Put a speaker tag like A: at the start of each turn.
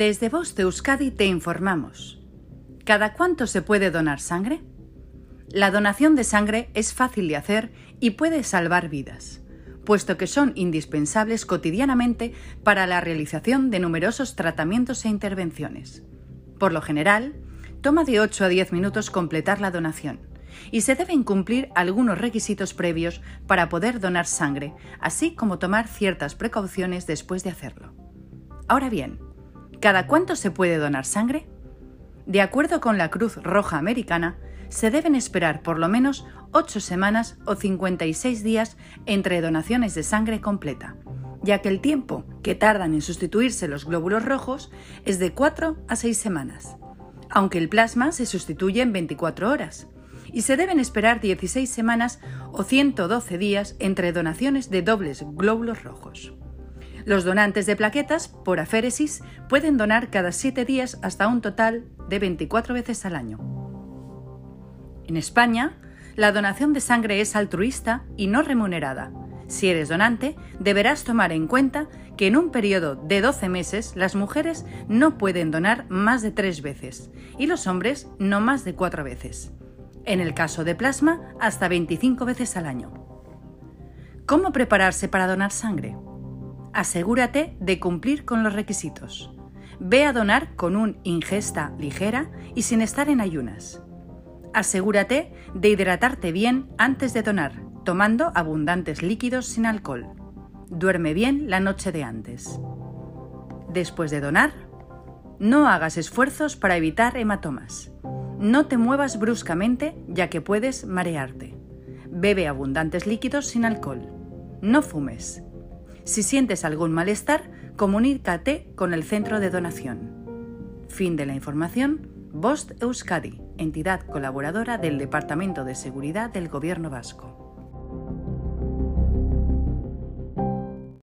A: Desde Voz de Euskadi te informamos. ¿Cada cuánto se puede donar sangre? La donación de sangre es fácil de hacer y puede salvar vidas, puesto que son indispensables cotidianamente para la realización de numerosos tratamientos e intervenciones. Por lo general, toma de 8 a 10 minutos completar la donación y se deben cumplir algunos requisitos previos para poder donar sangre, así como tomar ciertas precauciones después de hacerlo. Ahora bien, ¿Cada cuánto se puede donar sangre? De acuerdo con la Cruz Roja Americana, se deben esperar por lo menos 8 semanas o 56 días entre donaciones de sangre completa, ya que el tiempo que tardan en sustituirse los glóbulos rojos es de 4 a 6 semanas, aunque el plasma se sustituye en 24 horas, y se deben esperar 16 semanas o 112 días entre donaciones de dobles glóbulos rojos. Los donantes de plaquetas por aféresis pueden donar cada 7 días hasta un total de 24 veces al año. En España, la donación de sangre es altruista y no remunerada. Si eres donante, deberás tomar en cuenta que en un periodo de 12 meses las mujeres no pueden donar más de 3 veces y los hombres no más de 4 veces. En el caso de plasma, hasta 25 veces al año. ¿Cómo prepararse para donar sangre? Asegúrate de cumplir con los requisitos. Ve a donar con un ingesta ligera y sin estar en ayunas. Asegúrate de hidratarte bien antes de donar, tomando abundantes líquidos sin alcohol. Duerme bien la noche de antes. Después de donar, no hagas esfuerzos para evitar hematomas. No te muevas bruscamente ya que puedes marearte. Bebe abundantes líquidos sin alcohol. No fumes. Si sientes algún malestar, comunícate con el centro de donación. Fin de la información. Bost Euskadi, entidad colaboradora del Departamento de Seguridad del Gobierno Vasco.